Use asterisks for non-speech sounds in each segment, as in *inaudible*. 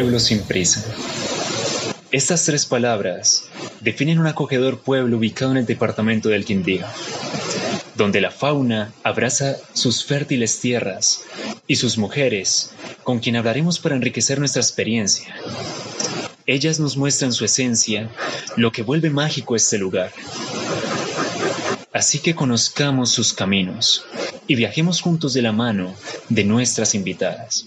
Pueblo sin prisa. Estas tres palabras definen un acogedor pueblo ubicado en el departamento del Quindío, donde la fauna abraza sus fértiles tierras y sus mujeres, con quien hablaremos para enriquecer nuestra experiencia. Ellas nos muestran su esencia, lo que vuelve mágico este lugar. Así que conozcamos sus caminos y viajemos juntos de la mano de nuestras invitadas.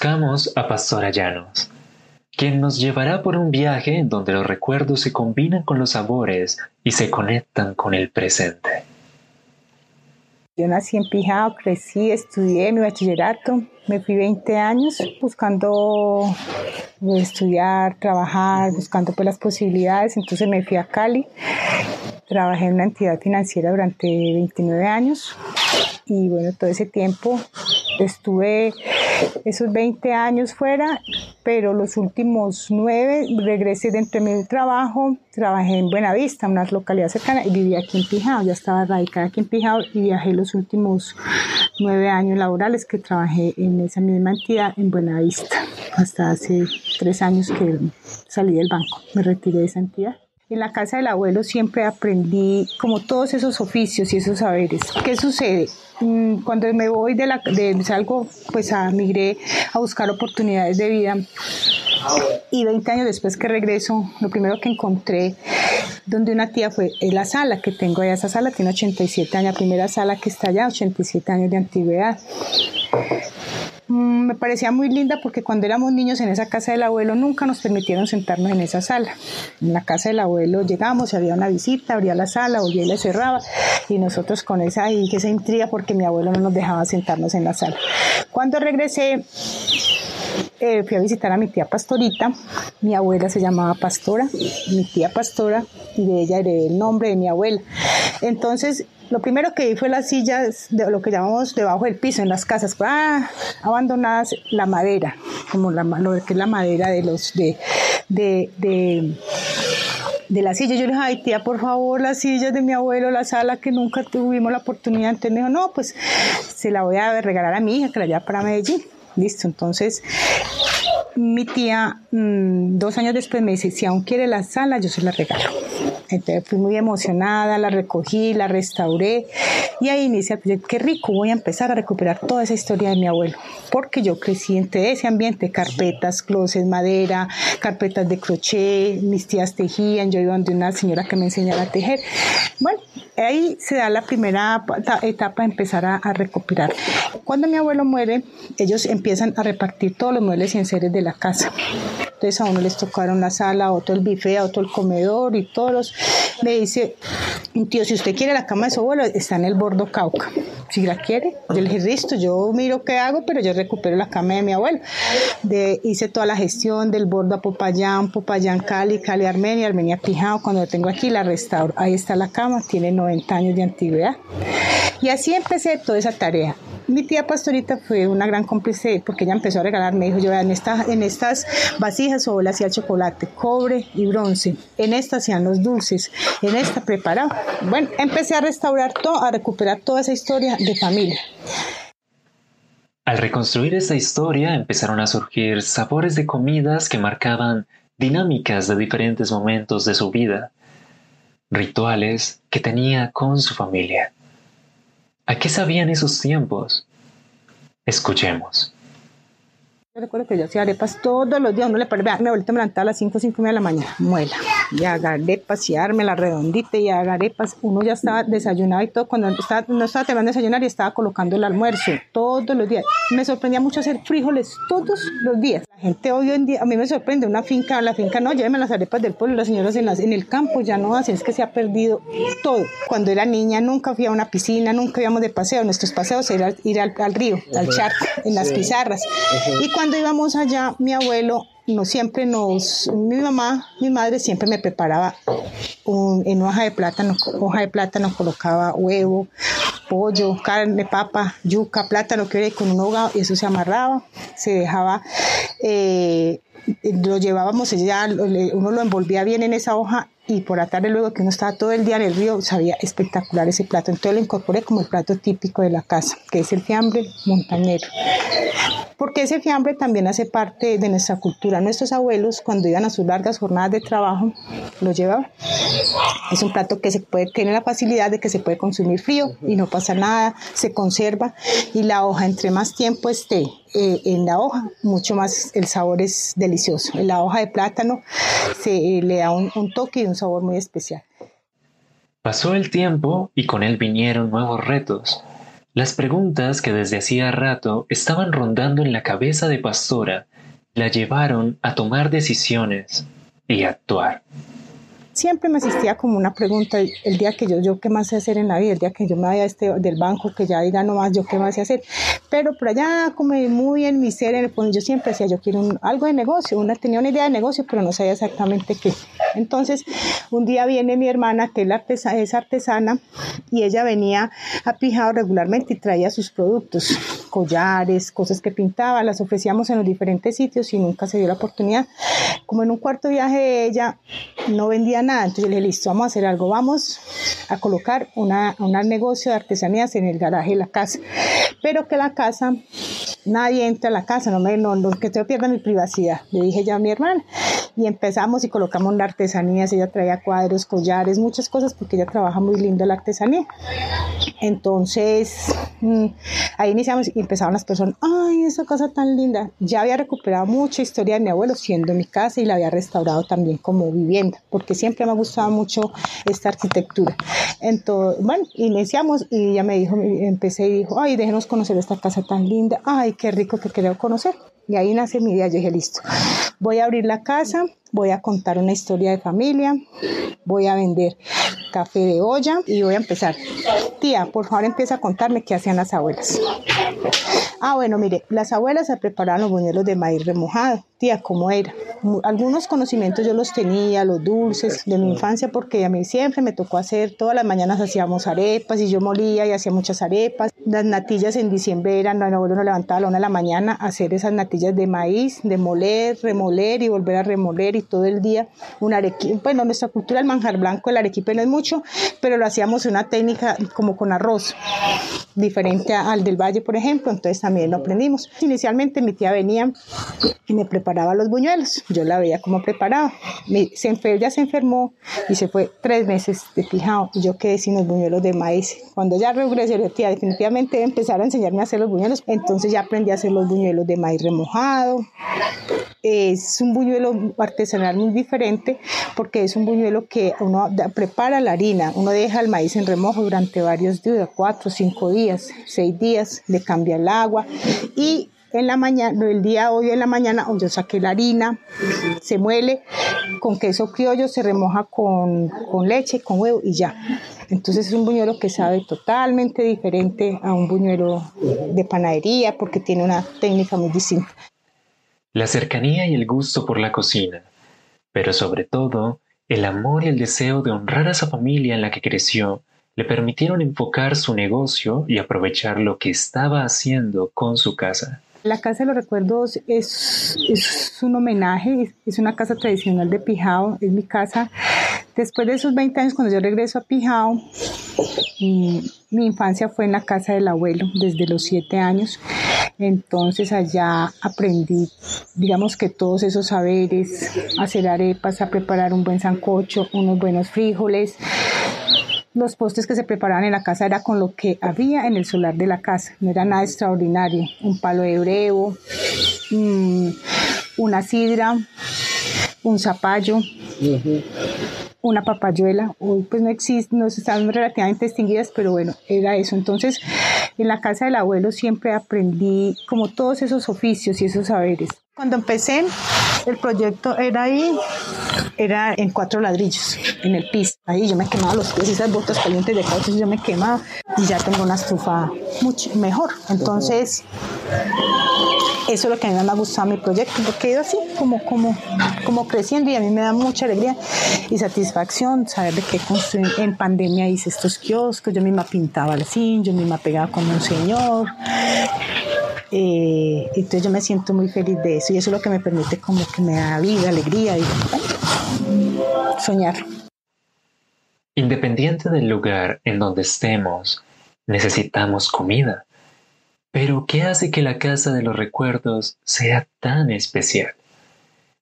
Conozcamos a Pastora Llanos, quien nos llevará por un viaje donde los recuerdos se combinan con los sabores y se conectan con el presente. Yo nací en Pijao, crecí, estudié mi bachillerato, me fui 20 años buscando estudiar, trabajar, buscando pues las posibilidades, entonces me fui a Cali, trabajé en una entidad financiera durante 29 años y bueno, todo ese tiempo estuve esos 20 años fuera, pero los últimos nueve regresé dentro de mi trabajo, trabajé en Buenavista, una localidad cercana, y vivía aquí en Pijao, ya estaba radicada aquí en Pijao y viajé los últimos nueve años laborales que trabajé en esa misma entidad en Buenavista, hasta hace tres años que salí del banco, me retiré de esa entidad. En la casa del abuelo siempre aprendí como todos esos oficios y esos saberes. ¿Qué sucede? Mm, cuando me voy de, la, salgo, pues a migré a buscar oportunidades de vida. Y 20 años después que regreso, lo primero que encontré donde una tía fue en la sala que tengo allá. Esa sala tiene 87 años, la primera sala que está allá, 87 años de antigüedad. Mm, me parecía muy linda porque cuando éramos niños en esa casa del abuelo nunca nos permitieron sentarnos en esa sala. En la casa del abuelo llegamos, había una visita, abría la sala, volvía y la cerraba y nosotros con esa, y esa intriga porque mi abuelo no nos dejaba sentarnos en la sala. Cuando regresé eh, fui a visitar a mi tía Pastorita, mi abuela se llamaba Pastora, mi tía Pastora, y de ella heredé el nombre de mi abuela. Entonces lo primero que vi fue las sillas, de lo que llamamos debajo del piso, en las casas, ah, abandonadas, la madera, como la, lo que es la madera de los, de, de, de de la silla. Yo le dije, ay tía, por favor, las sillas de mi abuelo, la sala que nunca tuvimos la oportunidad. Entonces me dijo, no, pues se la voy a regalar a mi hija que la lleva para Medellín. Listo, entonces mi tía mm, dos años después me dice, si aún quiere la sala, yo se la regalo. Entonces fui muy emocionada, la recogí, la restauré y ahí inicia el proyecto. Qué rico, voy a empezar a recuperar toda esa historia de mi abuelo, porque yo crecí entre ese ambiente, carpetas, closets, madera, carpetas de crochet, mis tías tejían, yo iba donde una señora que me enseñaba a tejer. Bueno, ahí se da la primera etapa de empezar a, recuperar. Cuando mi abuelo muere, ellos empiezan a repartir todos los muebles y enseres de la casa. Entonces a uno les tocaron la sala, a otro el buffet, a otro el comedor y todos los... Me dice, tío, si usted quiere la cama de su abuelo, está en el bordo Cauca. Si la quiere, yo le dije, listo, yo miro qué hago, pero yo recupero la cama de mi abuelo. De, hice toda la gestión del bordo a Popayán, Popayán Cali, Cali Armenia, Armenia Pijao. Cuando lo tengo aquí, la restauro. Ahí está la cama, tiene 90 años de antigüedad. Y así empecé toda esa tarea mi tía Pastorita fue una gran cómplice porque ella empezó a regalar, me dijo, yo en, en estas vasijas o hacía chocolate, cobre y bronce, en esta hacían los dulces, en esta preparaba. Bueno, empecé a restaurar todo, a recuperar toda esa historia de familia. Al reconstruir esa historia empezaron a surgir sabores de comidas que marcaban dinámicas de diferentes momentos de su vida, rituales que tenía con su familia. ¿A qué sabían esos tiempos? Escuchemos. Yo recuerdo que yo hacía arepas todos los días, uno le perdía, mi abuelita me levantaba a las 5, 5 de la mañana, muela, y haga arepas, y la redondita, y haga arepas, uno ya estaba desayunado y todo, cuando estaba, no estaba terminando de desayunar y estaba colocando el almuerzo, todos los días. Me sorprendía mucho hacer frijoles todos los días. La gente hoy en día, a mí me sorprende, una finca, la finca no, llévenme las arepas del pueblo, las señoras en, las, en el campo ya no hacen, es que se ha perdido todo. Cuando era niña nunca fui a una piscina, nunca íbamos de paseo, nuestros paseos era ir al, río, al charco, en las pizarras. Y cuando íbamos allá, mi abuelo no siempre nos, mi mamá, mi madre siempre me preparaba en hoja de plátano, hoja de plátano colocaba huevo, pollo, carne, papa, yuca, plátano que era con un hogado y eso se amarraba, se dejaba eh, lo llevábamos, ya uno lo envolvía bien en esa hoja y por la tarde luego que uno estaba todo el día en el río sabía espectacular ese plato. Entonces lo incorporé como el plato típico de la casa, que es el fiambre montañero. Porque ese fiambre también hace parte de nuestra cultura. Nuestros abuelos cuando iban a sus largas jornadas de trabajo lo llevaban. Es un plato que se puede, tiene la facilidad de que se puede consumir frío y no pasa nada, se conserva y la hoja entre más tiempo esté eh, en la hoja, mucho más el sabor es delicioso. En la hoja de plátano se eh, le da un, un toque y un sabor muy especial. Pasó el tiempo y con él vinieron nuevos retos. Las preguntas que desde hacía rato estaban rondando en la cabeza de Pastora la llevaron a tomar decisiones y actuar siempre me asistía como una pregunta el día que yo, yo qué más sé hacer en la vida, el día que yo me vaya este, del banco, que ya diga no más, yo qué más sé hacer. Pero por allá, como muy en mi ser, en el yo siempre decía, yo quiero algo de negocio, una, tenía una idea de negocio, pero no sabía exactamente qué. Entonces, un día viene mi hermana, que es artesana, y ella venía a Pijado regularmente y traía sus productos, collares, cosas que pintaba, las ofrecíamos en los diferentes sitios y nunca se dio la oportunidad. Como en un cuarto viaje de ella, no vendía nada entonces yo le dije, listo, vamos a hacer algo, vamos a colocar un negocio de artesanías en el garaje de la casa, pero que la casa, nadie entra a la casa, no me, no, que se pierda mi privacidad, le dije ya a mi hermana, y empezamos y colocamos la artesanías, ella traía cuadros, collares, muchas cosas, porque ella trabaja muy lindo la artesanía. Entonces, mm, ahí iniciamos y empezaban las personas, ay, esa casa tan linda. Ya había recuperado mucha historia de mi abuelo siendo mi casa y la había restaurado también como vivienda, porque siempre me ha gustado mucho esta arquitectura. Entonces, bueno, iniciamos y ella me dijo, empecé y dijo, ay, déjenos conocer esta casa tan linda, ay, qué rico que quiero conocer. Y ahí nace mi idea. Yo dije, listo, voy a abrir la casa, voy a contar una historia de familia, voy a vender café de olla y voy a empezar. Tía, por favor empieza a contarme qué hacían las abuelas. Ah, bueno, mire, las abuelas se preparaban los buñuelos de maíz remojado. Tía, ¿cómo era? Algunos conocimientos yo los tenía, los dulces de mi infancia, porque a mí siempre me tocó hacer, todas las mañanas hacíamos arepas y yo molía y hacía muchas arepas. Las natillas en diciembre eran, mi abuelo nos levantaba a la una de la mañana a hacer esas natillas de maíz, de moler, remoler y volver a remoler y todo el día un arequipe. Bueno, nuestra cultura el manjar blanco, el arequipe no es mucho, pero lo hacíamos una técnica como con arroz, diferente al del valle, por ejemplo, entonces también lo aprendimos. Inicialmente mi tía venía y me preparaba los buñuelos, yo la veía como preparaba. se enfer ya se enfermó y se fue tres meses de pijao y yo quedé sin los buñuelos de maíz. Cuando ya regresé, yo tía, definitivamente empezaron a enseñarme a hacer los buñuelos, entonces ya aprendí a hacer los buñuelos de maíz remojado. Es un buñuelo artesanal muy diferente porque es un buñuelo que uno prepara la harina, uno deja el maíz en remojo durante varios días, cuatro, cinco días, seis días, le cambia el agua y en la mañana, el día hoy en la mañana, yo saqué la harina, se muele con queso criollo, se remoja con, con leche, con huevo y ya. Entonces es un buñuelo que sabe totalmente diferente a un buñuelo de panadería porque tiene una técnica muy distinta. La cercanía y el gusto por la cocina, pero sobre todo el amor y el deseo de honrar a esa familia en la que creció, le permitieron enfocar su negocio y aprovechar lo que estaba haciendo con su casa. La Casa de los Recuerdos es, es un homenaje, es una casa tradicional de Pijao, es mi casa. Después de esos 20 años, cuando yo regreso a Pijao, mi, infancia fue en la casa del abuelo, desde los 7 años. Entonces allá aprendí, digamos que todos esos saberes, hacer arepas, a preparar un buen sancocho, unos buenos frijoles, los postres que se preparaban en la casa era con lo que había en el solar de la casa, no era nada extraordinario, un palo de brevo, mm, una sidra, un zapallo, una papayuela, hoy pues no existe, no están relativamente extinguidas, pero bueno, era eso. Entonces, en la casa del abuelo siempre aprendí como todos esos oficios y esos saberes. Cuando empecé, el proyecto era ahí, era en cuatro ladrillos, en el piso. Ahí yo me quemaba los pies, esas botas calientes de caucho, yo me quemaba y ya tengo una estufa mucho mejor. Entonces, eso es lo que a mí me ha gustado mi proyecto, porque he ido así como, como, como creciendo y a mí me da mucha alegría y satisfacción saber de que en pandemia hice estos kioscos, yo misma pintaba el zinc, yo misma pegaba con un señor, Eh, entonces yo me siento muy feliz de eso y eso es lo que me permite como que me da vida, alegría y soñar. Independiente del lugar en donde estemos, necesitamos comida. Pero ¿qué hace que la casa de los recuerdos sea tan especial?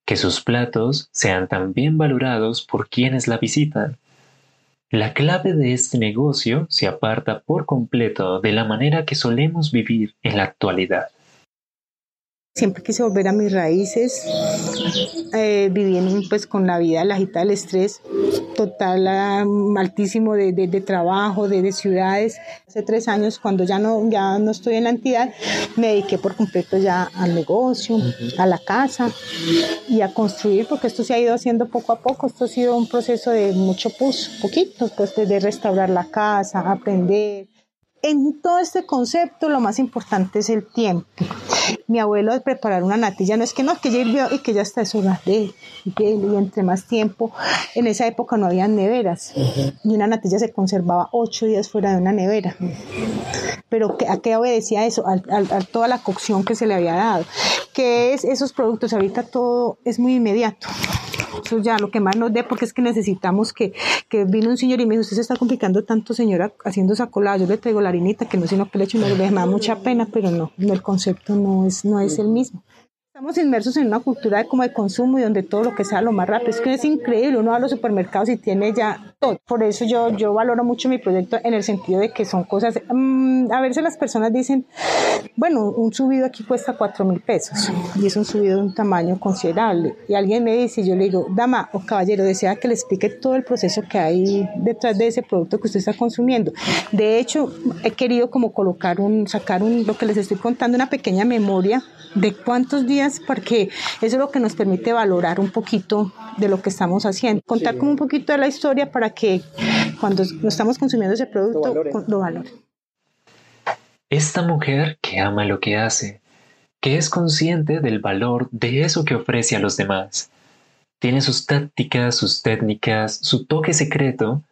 Que sus platos sean tan bien valorados por quienes la visitan. La clave de este negocio se aparta por completo de la manera que solemos vivir en la actualidad. Siempre quise volver a mis raíces, eh, viviendo pues con la vida, la agita del estrés total altísimo de, de, trabajo, de, de, ciudades. Hace tres años, cuando ya no, ya no estoy en la entidad, me dediqué por completo ya al negocio, a la casa y a construir, porque esto se ha ido haciendo poco a poco. Esto ha sido un proceso de mucho pus, poquito, pues de restaurar la casa, aprender, en todo este concepto lo más importante es el tiempo. Mi abuelo de preparar una natilla no es que no, que ya hirvió y que ya está eso de y entre más tiempo. En esa época no había neveras y una natilla se conservaba ocho días fuera de una nevera. Pero ¿a qué obedecía eso? A, a toda la cocción que se le había dado. Que es esos productos? Ahorita todo es muy inmediato. Eso ya lo que más nos dé, porque es que necesitamos que, que vino un señor y me dijo, usted se está complicando tanto, señora, haciendo esa colada, yo le traigo la harinita, que no sino que le echo me da mucha pena, pero no, el concepto no es, no es el mismo. Estamos inmersos en una cultura de, como de consumo y donde todo lo que sea lo más rápido. Es que es increíble, uno va a los supermercados y tiene ya todo. Por eso yo, yo valoro mucho mi proyecto en el sentido de que son cosas... Mm, a veces las personas dicen, bueno, un subido aquí cuesta cuatro mil pesos y es un subido de un tamaño considerable. Y alguien me dice, yo le digo, dama o caballero, desea que le explique todo el proceso que hay detrás de ese producto que usted está consumiendo. De hecho, he querido como colocar un, sacar un, lo que les estoy contando, una pequeña memoria de cuántos días, porque eso es lo que nos permite valorar un poquito de lo que estamos haciendo. Contar como un poquito de la historia para que cuando estamos consumiendo ese producto lo valoren. Esta mujer que ama lo que hace, que es consciente del valor de eso que ofrece a los demás, tiene sus tácticas, sus técnicas, su toque secreto,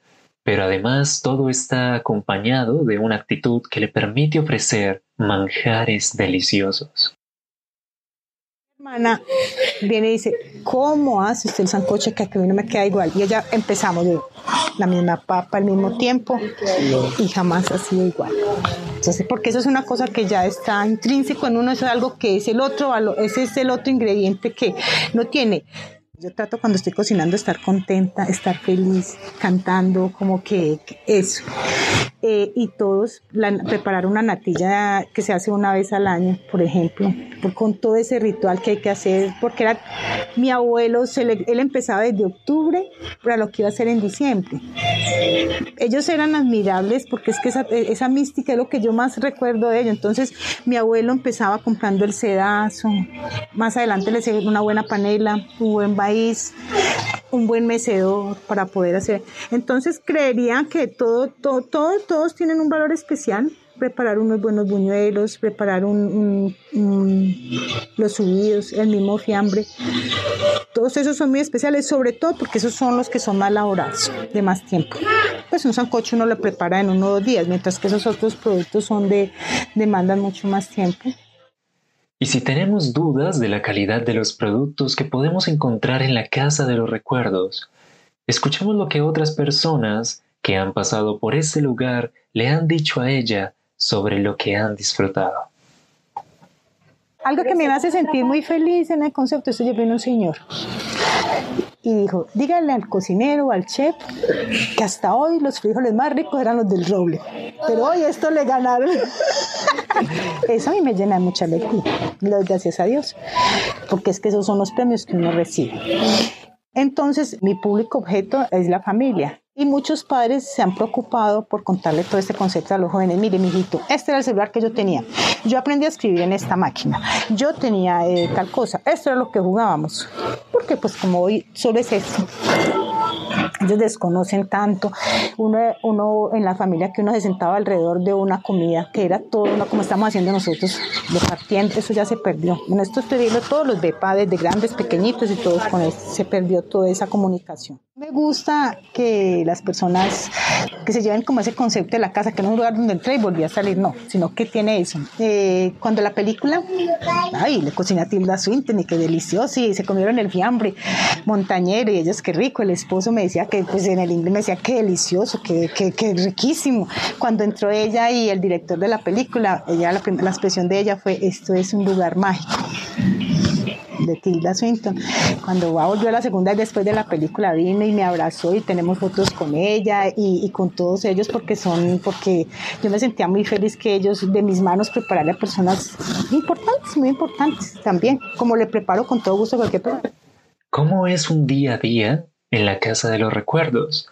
pero además todo está acompañado de una actitud que le permite ofrecer manjares deliciosos hermana viene y dice, ¿cómo hace usted el sancoche que a mí no me queda igual? Y ella empezamos de la misma papa al mismo tiempo y jamás ha sido igual. Entonces, porque eso es una cosa que ya está intrínseco en uno, eso es algo que es el otro, ese es el otro ingrediente que no tiene yo trato cuando estoy cocinando estar contenta, estar feliz, cantando, como que, eso. Eh, y todos preparar una natilla que se hace una vez al año, por ejemplo, con todo ese ritual que hay que hacer, porque era mi abuelo, él empezaba desde octubre para lo que iba a hacer en diciembre. Ellos eran admirables porque es que esa, esa mística es lo que yo más recuerdo de ellos. Entonces, mi abuelo empezaba comprando el sedazo, más adelante le hacía una buena panela, un buen un buen mecedor para poder hacer. Entonces creería que todo, todo, todos tienen un valor especial. Preparar unos buenos buñuelos, preparar un, los subidos, el mismo fiambre. Todos esos son muy especiales, sobre todo porque esos son los que son más elaborados, de más tiempo. Pues un sancocho uno lo prepara en uno o dos días, mientras que esos otros productos son de, demandan mucho más tiempo. Y si tenemos dudas de la calidad de los productos que podemos encontrar en la Casa de los Recuerdos, escuchemos lo que otras personas que han pasado por ese lugar le han dicho a ella sobre lo que han disfrutado. Algo que me hace sentir muy feliz en el concepto es que vino un señor y dijo, díganle al cocinero, al chef, que hasta hoy los frijoles más ricos eran los del roble, pero hoy esto le ganaron. *laughs* Eso a mí me llena de mucha alegría, gracias a Dios, porque es que esos son los premios que uno recibe. Entonces, mi público objeto es la familia. Y muchos padres se han preocupado por contarle todo este concepto a los jóvenes. Mire, mijito, este era el celular que yo tenía. Yo aprendí a escribir en esta máquina. Yo tenía eh, tal cosa. Esto era lo que jugábamos. Porque pues como hoy solo es esto. Ellos desconocen tanto. Uno, uno en la familia que uno se sentaba alrededor de una comida que era todo, como estamos haciendo nosotros, los partiendo, eso ya se perdió. En esto estoy viendo todos los padres, de grandes, pequeñitos y todos con él, se perdió toda esa comunicación. Me gusta que las personas que se lleven como ese concepto de la casa, que no es un lugar donde entré y volví a salir, no, sino que tiene eso. Eh, cuando la película, ay, le cociné a Tilda Swinton y qué delicioso, y se comieron el fiambre montañero y ellos qué rico, el esposo me decía que, pues en el inglés me decía qué delicioso, qué, qué, qué riquísimo. Cuando entró ella y el director de la película, ella, la, la expresión de ella fue, esto es un lugar mágico de Tilda Swinton. Cuando va volvió a la segunda después de la película vino y me abrazó y tenemos fotos con ella y, y, con todos ellos porque son, porque yo me sentía muy feliz que ellos de mis manos prepararle a personas importantes, muy importantes también, como le preparo con todo gusto cualquier persona. ¿Cómo es un día a día en la Casa de los Recuerdos?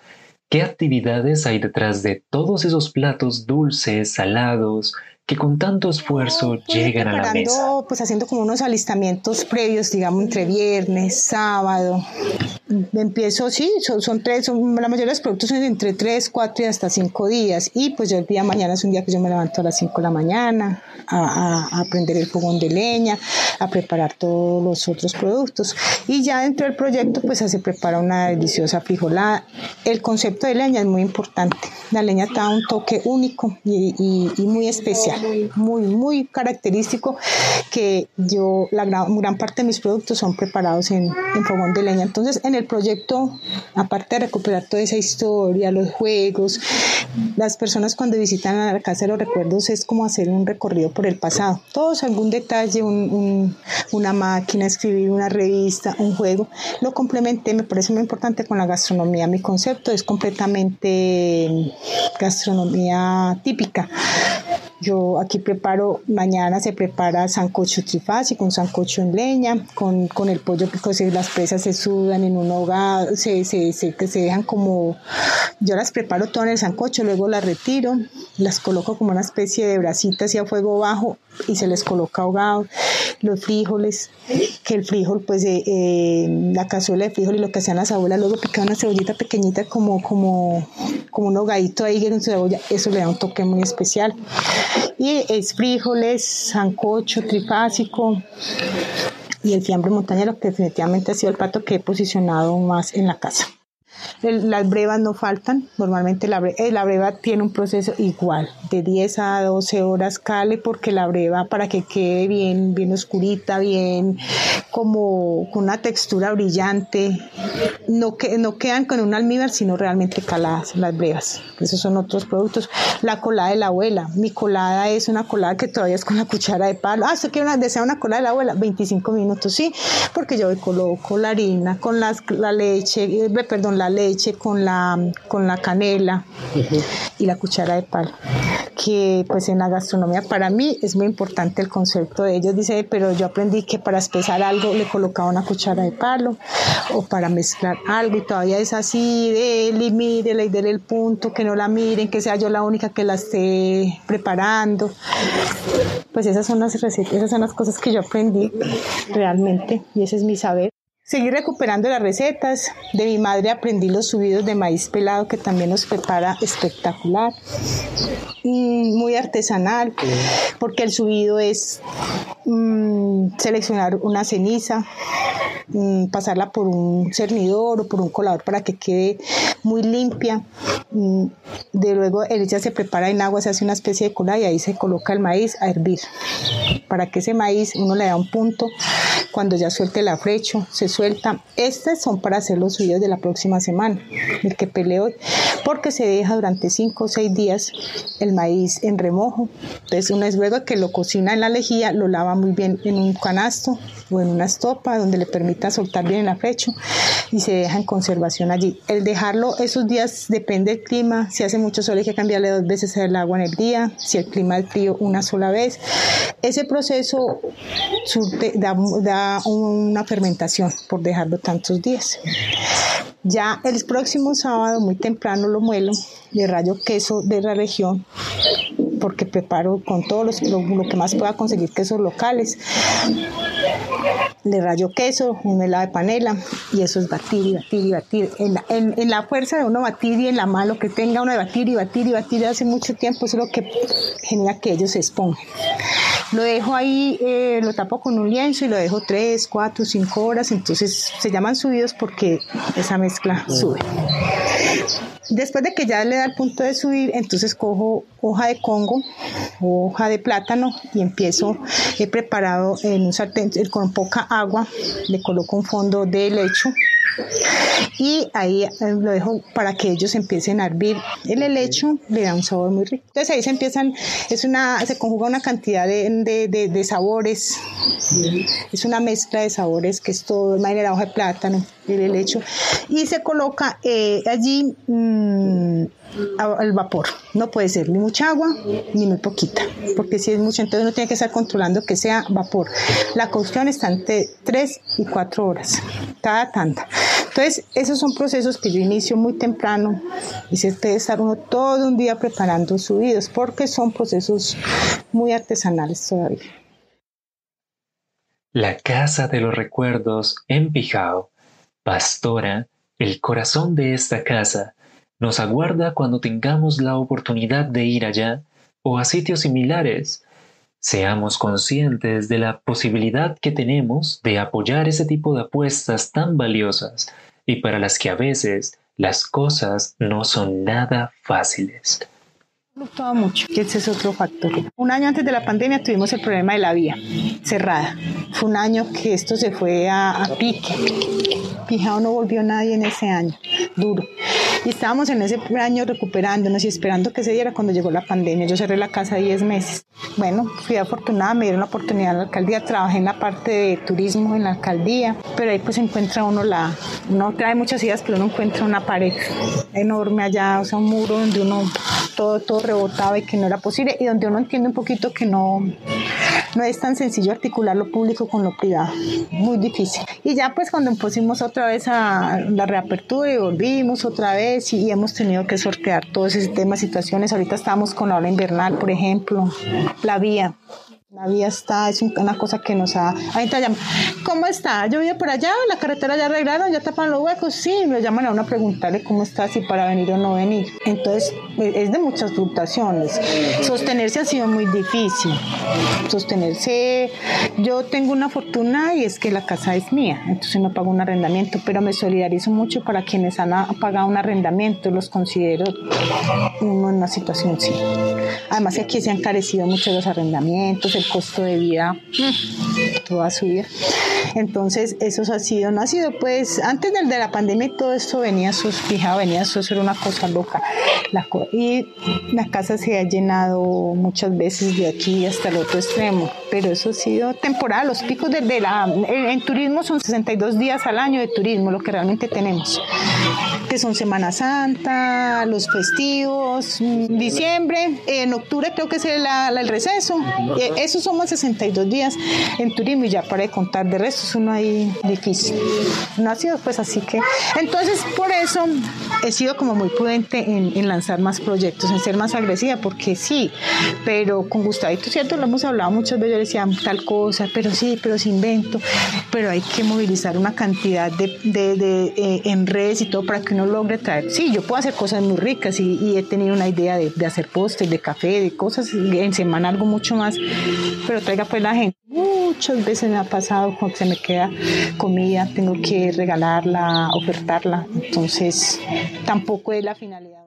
¿Qué actividades hay detrás de todos esos platos dulces, salados, que con tanto esfuerzo pues, llegan a la mesa. Pues haciendo como unos alistamientos previos, digamos, entre viernes, sábado. Empiezo, sí, son, son tres, son, la mayoría de los productos son entre tres, cuatro y hasta cinco días. Y pues yo el día mañana es un día que yo me levanto a las cinco de la mañana a, a, a prender el fogón de leña, a preparar todos los otros productos. Y ya dentro del proyecto pues se prepara una deliciosa frijolada. El concepto de leña es muy importante. La leña da un toque único y, y, y muy especial muy, muy característico que yo, la gran, gran parte de mis productos son preparados en, en, fogón de leña. Entonces, en el proyecto, aparte de recuperar toda esa historia, los juegos, las personas cuando visitan la Casa de los Recuerdos es como hacer un recorrido por el pasado. Todos, algún detalle, un, un, una máquina, escribir una revista, un juego, lo complementé, me parece muy importante con la gastronomía. Mi concepto es completamente gastronomía típica. Yo aquí preparo, mañana se prepara sancocho trifásico, un sancocho en leña, con, con el pollo que pues, las presas se sudan en un hogar, se, se, se, se dejan como, yo las preparo todo en el sancocho, luego las retiro, las coloco como una especie de brasitas y a fuego bajo y se les coloca ahogado, los frijoles, que el frijol, pues eh, eh, la cazuela de frijol y lo que hacían las abuelas, luego picaban una cebollita pequeñita como, como, como un hogadito ahí en cebolla, eso le da un toque muy especial. Y es frijoles, sancocho, trifásico y el fiambre montañero, que definitivamente ha sido el plato que he posicionado más en la casa. Las brevas no faltan, normalmente la breva, eh, la breva, tiene un proceso igual, de 10 a 12 horas cale, porque la breva para que quede bien, bien oscurita, bien como con una textura brillante, no, que, no quedan con un almíbar, sino realmente caladas las brevas. Esos son otros productos. La colada de la abuela, mi colada es una colada que todavía es con la cuchara de palo. Ah, ¿usted quiere una, desea una colada de la abuela? 25 minutos, sí, porque yo coloco la harina con las, la leche, eh, perdón, la leche con la, con la canela y la cuchara de palo. Que pues en la gastronomía para mí es muy importante el concepto de ellos. Dice, pero yo aprendí que para espesar algo le colocaba una cuchara de palo o para mezclar algo y todavía es así, de y mírela y dele el punto, que no la miren, que sea yo la única que la esté preparando. Pues esas son las recetas, esas son las cosas que yo aprendí realmente y ese es mi saber. Seguí recuperando las recetas. De mi madre aprendí los subidos de maíz pelado que también nos prepara espectacular. Muy artesanal, porque el subido es mmm, seleccionar una ceniza, mmm, pasarla por un cernidor o por un colador para que quede muy limpia. Mmm, de luego ella se prepara en agua, se hace una especie de cola y ahí se coloca el maíz a hervir. Para que ese maíz uno le da un punto cuando ya suelte el afrecho, se suelta. Estas son para hacer los subidos de la próxima semana, el que peleo, porque se deja durante 5 o 6 días el maíz en remojo. Entonces, una vez luego que lo cocina en la lejía, lo lava muy bien en un canasto o en una estopa donde le permita soltar bien el afrecho y se deja en conservación allí. El dejarlo esos días depende del clima. Si hace mucho sol hay que cambiarle dos veces el agua en el día. Si el clima es frío, una sola vez. Ese proceso surte, da, da una fermentación por dejarlo tantos días. Ya el próximo sábado, muy temprano, lo muelo, le rayo queso de la región, porque preparo con todo los, lo, lo que más pueda conseguir quesos locales. Le rayo queso, un helado de panela y eso es batir y batir y batir. En la, en, la fuerza de uno batir y en la mano que tenga uno de batir y batir y batir hace mucho tiempo, eso es lo que genera que ellos se esponjen. Lo dejo ahí, eh, lo tapo con un lienzo y lo dejo 3, 4, 5 horas, entonces se llaman subidos porque esa mezcla sube. Después de que ya le da el punto de subir, entonces cojo hoja de congo, hoja de plátano y empiezo, he preparado en un sartén con poca agua, le coloco un fondo de lecho y ahí eh, lo dejo para que ellos empiecen a hervir. El helecho le da un sabor muy rico. Entonces ahí se empiezan, es una, se conjuga una cantidad de, de, de, sabores, es una mezcla de sabores que es todo, la hoja de plátano, el helecho, y se coloca eh, allí mm, al vapor. No puede ser ni mucha agua ni muy poquita, porque si es mucho, entonces uno tiene que estar controlando que sea vapor. La cocción está entre 3 y 4 horas, cada tanta. Entonces, esos son procesos que yo inicio muy temprano y se puede estar uno todo un día preparando subidos, porque son procesos muy artesanales todavía. La casa de los recuerdos en Pijao, Pastora, el corazón de esta casa, nos aguarda cuando tengamos la oportunidad de ir allá o a sitios similares. Seamos conscientes de la posibilidad que tenemos de apoyar ese tipo de apuestas tan valiosas y para las que a veces las cosas no son nada fáciles. Fluctúa mucho, que ese es otro factor. Un año antes de la pandemia tuvimos el problema de la vía cerrada. Fue un año que esto se fue a, a pique. Pijao no volvió nadie en ese año, duro. Y estábamos en ese año recuperándonos y esperando que se diera cuando llegó la pandemia. Yo cerré la casa 10 meses. Bueno, fui afortunada, me dieron la oportunidad en la alcaldía, trabajé en la parte de turismo en la alcaldía, pero ahí pues encuentra uno la, uno trae muchas ideas, pero uno encuentra una pared enorme allá, o sea, un muro donde uno todo, todo rebotaba y que no era posible y donde uno entiende un poquito que no, no es tan sencillo articular lo público con lo privado, muy difícil. Y ya pues cuando pusimos otra vez a la reapertura y volvimos otra vez y, hemos tenido que sortear todos ese tema, situaciones, ahorita estamos con la ola invernal, por ejemplo, la vía, la vía está, es una cosa que nos ha... Ahorita llaman, ¿cómo está? Yo vivo por allá, la carretera ya arreglaron, ya tapan los huecos. Sí, me llaman a uno a preguntarle cómo está, si para venir o no venir. Entonces, eh, es de muchas fluctuaciones. Sostenerse ha sido muy difícil. Sostenerse, yo tengo una fortuna y es que la casa es mía, entonces no pago un arrendamiento, pero me solidarizo mucho para quienes han pagado un arrendamiento, los considero en una situación sí. Además, aquí se han carecido mucho los arrendamientos, el costo de vida, toda su vida. Entonces, eso ha sido, no ha sido, pues, antes del de la pandemia todo esto venía sus fijado, venía eso era una cosa loca. La, y la casa se ha llenado muchas veces de aquí hasta el otro extremo, pero eso ha sido temporal. Los picos de, la, en, turismo son 62 días al año de turismo, lo que realmente tenemos, que son Semana Santa, los festivos, mm, diciembre, en octubre creo que es el, receso. Esos son más 62 días en turismo y ya para contar de resto es uno ahí difícil. No ha sido pues así que, entonces por eso he sido como muy prudente en, lanzar más proyectos, en ser más agresiva, porque sí, pero con Gustavito, ¿cierto? Lo hemos hablado muchas veces, yo decía tal cosa, pero sí, pero se invento, pero hay que movilizar una cantidad de, de, eh, en redes y todo para que uno logre traer. Sí, yo puedo hacer cosas muy ricas y, he tenido una idea de, de hacer postres, de café, de cosas, en semana algo mucho más, pero traiga pues la gente. Muchas veces me ha pasado cuando se me queda comida, tengo que regalarla, ofertarla, entonces tampoco es la finalidad.